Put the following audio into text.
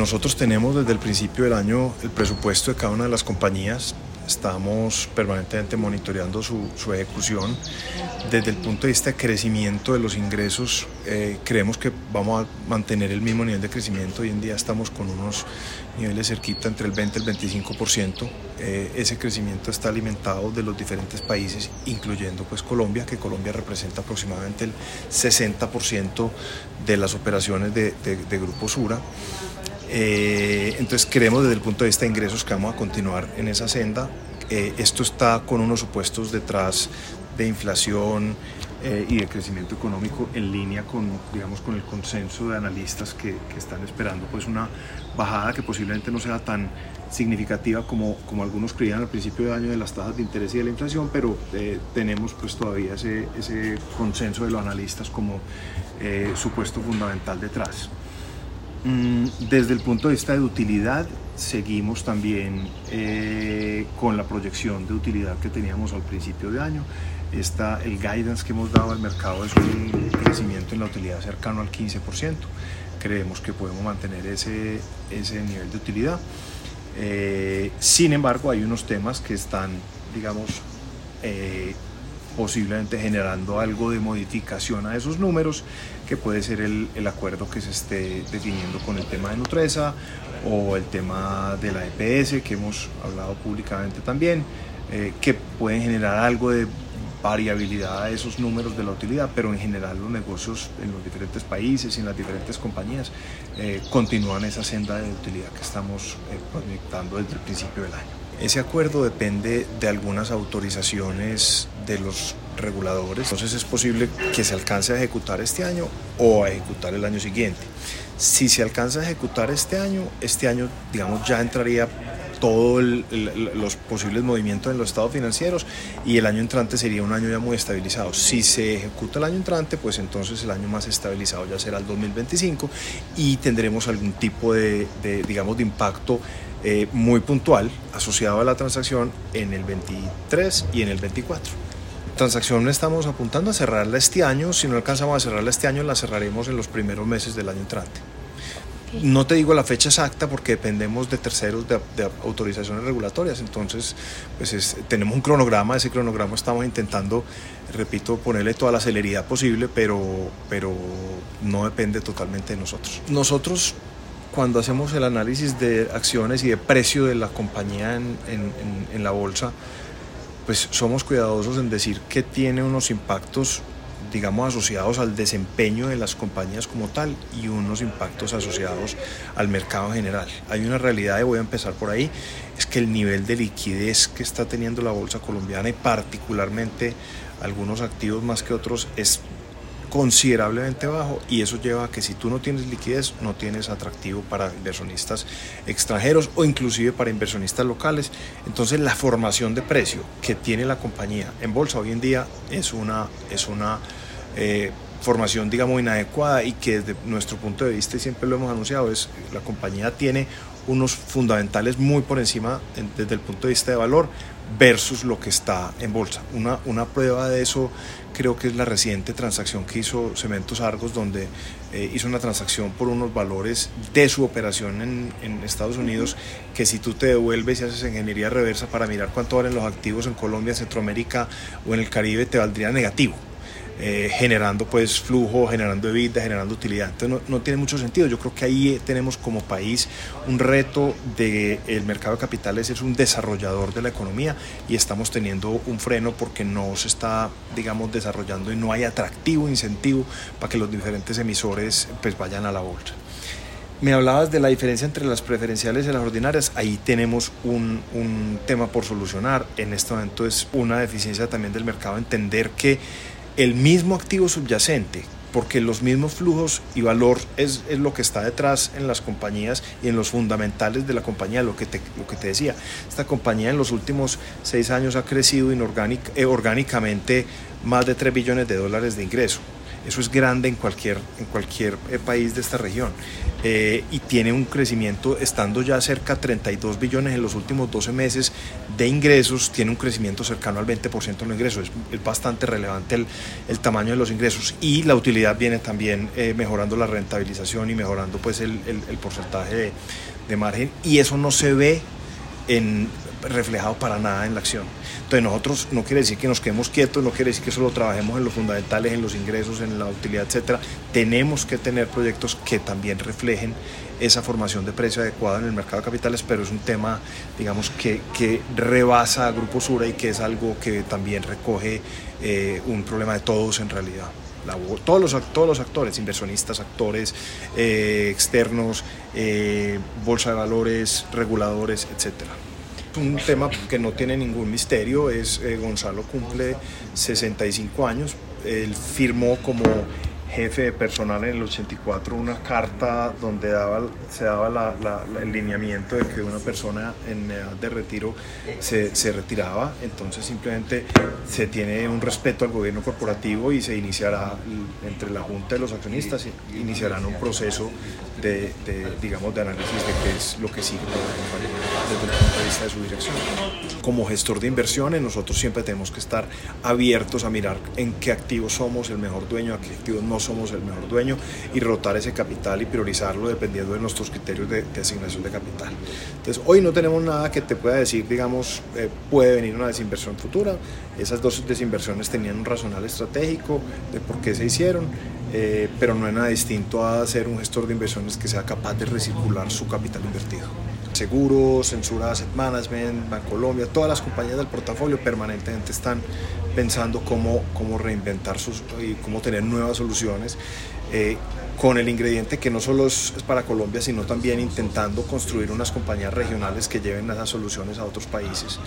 Nosotros tenemos desde el principio del año el presupuesto de cada una de las compañías Estamos permanentemente monitoreando su, ejecución. Desde el punto de vista de crecimiento de los ingresos, eh, creemos que vamos a mantener el mismo nivel de crecimiento. Hoy en día estamos con unos niveles cerquita entre el 20 y el 25%. Eh, ese crecimiento está alimentado de los diferentes países, incluyendo pues Colombia, que Colombia representa aproximadamente el 60% de las operaciones de, de Grupo Sura. Eh, entonces creemos desde el punto de vista de ingresos que vamos a continuar en esa senda. Eh, esto está con unos supuestos detrás de inflación eh, y de crecimiento económico en línea con, digamos, con el consenso de analistas que, están esperando pues una bajada que posiblemente no sea tan significativa como, como algunos creían al principio de año de las tasas de interés y de la inflación, pero tenemos pues todavía ese, ese, consenso de los analistas como supuesto fundamental detrás. Mm, desde el punto de vista de utilidad, seguimos también eh, con la proyección de utilidad que teníamos al principio de año. Está, el guidance que hemos dado al mercado es un crecimiento en la utilidad cercano al 15%. Creemos que podemos mantener ese, ese nivel de utilidad. Eh, sin embargo, hay unos temas que están, digamos, eh, posiblemente generando algo de modificación a esos números, que puede ser el, el, acuerdo que se esté definiendo con el tema de Nutresa o el tema de la EPS, que hemos hablado públicamente también, eh, que pueden generar algo de variabilidad a esos números de la utilidad, pero en general los negocios en los diferentes países y en las diferentes compañías eh, continúan esa senda de utilidad que estamos eh, proyectando desde el principio del año. Ese acuerdo depende de algunas autorizaciones de los reguladores, entonces es posible que se alcance a ejecutar este año o a ejecutar el año siguiente. Si se alcanza a ejecutar este año, este año digamos ya entraría todos los posibles movimientos en los estados financieros y el año entrante sería un año ya muy estabilizado. Si se ejecuta el año entrante, pues entonces el año más estabilizado ya será el 2025 y tendremos algún tipo de, digamos, de impacto eh, muy puntual asociado a la transacción en el 23 y en el 24. Transacción estamos apuntando a cerrarla este año, si no alcanzamos a cerrarla este año la cerraremos en los primeros meses del año entrante. No te digo la fecha exacta porque dependemos de terceros de, autorizaciones regulatorias, entonces pues tenemos un cronograma, ese cronograma estamos intentando, repito, ponerle toda la celeridad posible, pero, pero no depende totalmente de nosotros. Nosotros cuando hacemos el análisis de acciones y de precio de la compañía en, en, la bolsa, pues somos cuidadosos en decir que tiene unos impactos digamos, asociados al desempeño de las compañías como tal y unos impactos asociados al mercado en general. Hay una realidad, y voy a empezar por ahí, es que el nivel de liquidez que está teniendo la bolsa colombiana y particularmente algunos activos más que otros es considerablemente bajo y eso lleva a que si tú no tienes liquidez no tienes atractivo para inversionistas extranjeros o inclusive para inversionistas locales. Entonces la formación de precio que tiene la compañía en bolsa hoy en día es una, es una eh, formación digamos inadecuada y que desde nuestro punto de vista y siempre lo hemos anunciado es la compañía tiene unos fundamentales muy por encima desde el punto de vista de valor versus lo que está en bolsa. Una, una prueba de eso creo que es la reciente transacción que hizo Cementos Argos, donde eh, hizo una transacción por unos valores de su operación en, en, Estados Unidos, que si tú te devuelves y haces ingeniería reversa para mirar cuánto valen los activos en Colombia, Centroamérica o en el Caribe, te valdría negativo. Eh, generando pues flujo, generando vida, generando utilidad. Entonces no, tiene mucho sentido. Yo creo que ahí tenemos como país un reto de el mercado de capitales es un desarrollador de la economía y estamos teniendo un freno porque no se está, digamos, desarrollando y no hay atractivo, incentivo para que los diferentes emisores pues vayan a la bolsa. Me hablabas de la diferencia entre las preferenciales y las ordinarias. Ahí tenemos un, un, tema por solucionar. En este momento es una deficiencia también del mercado entender que el mismo activo subyacente, porque los mismos flujos y valor es, lo que está detrás en las compañías y en los fundamentales de la compañía, lo que te, lo que te decía. Esta compañía en los últimos seis años ha crecido inorgánic, eh, orgánicamente más de 3 billones de dólares de ingreso. Eso es grande en cualquier, en cualquier eh, país de esta región. Eh, y tiene un crecimiento, estando ya cerca de 32 billones en los últimos 12 meses de ingresos, tiene un crecimiento cercano al 20% de los ingresos. Es, bastante relevante el, el, tamaño de los ingresos y la utilidad viene también eh, mejorando la rentabilización y mejorando pues el, el, el porcentaje de, de margen y eso no se ve en, reflejado para nada en la acción. Entonces nosotros no quiere decir que nos quedemos quietos, no quiere decir que solo trabajemos en los fundamentales, en los ingresos, en la utilidad, etcétera. Tenemos que tener proyectos que también reflejen esa formación de precio adecuada en el mercado de capitales, pero es un tema, digamos, que, que rebasa a Grupo Sura y que es algo que también recoge eh, un problema de todos en realidad. Todos, los, todos los actores, inversionistas, actores eh, externos, eh, bolsa de valores, reguladores, etcétera un tema que no tiene ningún misterio, es eh, Gonzalo cumple 65 años, él firmó como jefe de personal en el 84 una carta donde se daba el lineamiento de que una persona en edad de retiro se, retiraba, entonces simplemente se tiene un respeto al gobierno corporativo y se iniciará entre la Junta de los accionistas, iniciarán un proceso de, digamos, de análisis de qué es lo que sigue. la compañía de su dirección. Como gestor de inversiones, nosotros siempre tenemos que estar abiertos a mirar en qué activos somos el mejor dueño, a qué activos no somos el mejor dueño y rotar ese capital y priorizarlo dependiendo de nuestros criterios de, de asignación de capital. Entonces, hoy no tenemos nada que te pueda decir, digamos, eh, puede venir una desinversión futura. Esas dos desinversiones tenían un razonal estratégico de por qué se hicieron. Eh, pero no es nada distinto a ser un gestor de inversiones que sea capaz de recircular su capital invertido. Seguros, Censura Asset Management, Bancolombia, todas las compañías del portafolio permanentemente están pensando cómo, cómo reinventar sus y cómo tener nuevas soluciones. Eh, con el ingrediente que no solo es, es, para Colombia, sino también intentando construir unas compañías regionales que lleven esas soluciones a otros países.